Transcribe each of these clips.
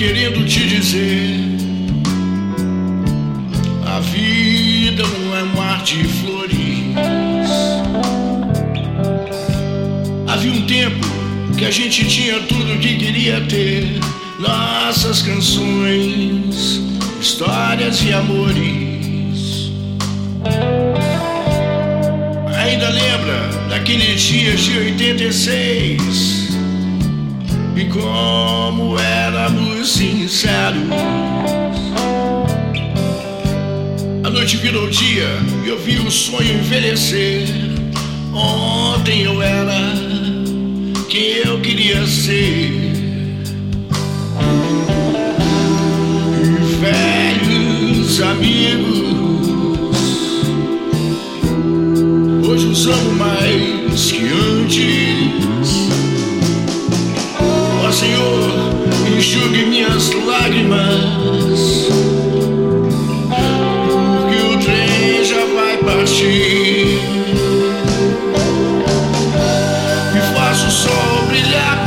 Querendo te dizer. A vida não é mar de flores. Havia um tempo que a gente tinha tudo que queria ter. Nossas canções, histórias e amores. Ainda lembra daqueles dias de 86? E como éramos sinceros. A noite virou dia e eu vi o sonho envelhecer. Ontem eu era quem eu queria ser. Velhos amigos, hoje os amo mais que antes. Ó Senhor, enxugue minhas lágrimas. Porque o trem já vai partir. E faço o sol brilhar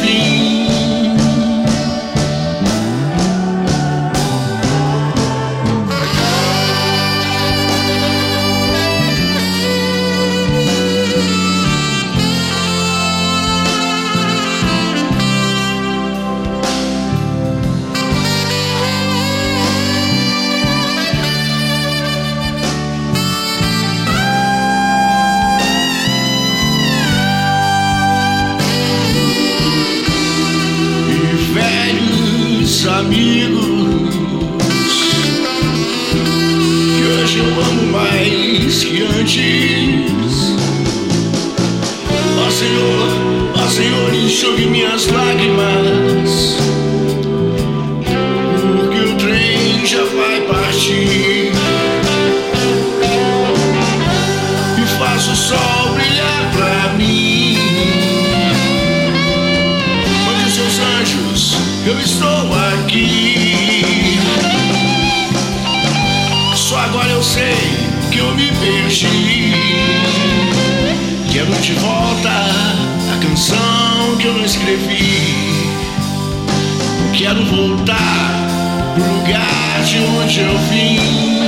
onde hoje eu amo mais que antes. Ó Senhor, ó Senhor, enxugue minhas lágrimas, porque o trem já vai partir. E faça o sol brilhar pra mim. Mande os seus anjos, eu estou aqui. eu sei que eu me perdi. Quero de volta a canção que eu não escrevi. Eu quero voltar pro lugar de onde eu vim.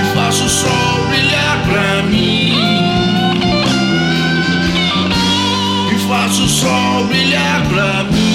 E faço o sol brilhar pra mim. E faço o sol brilhar pra mim.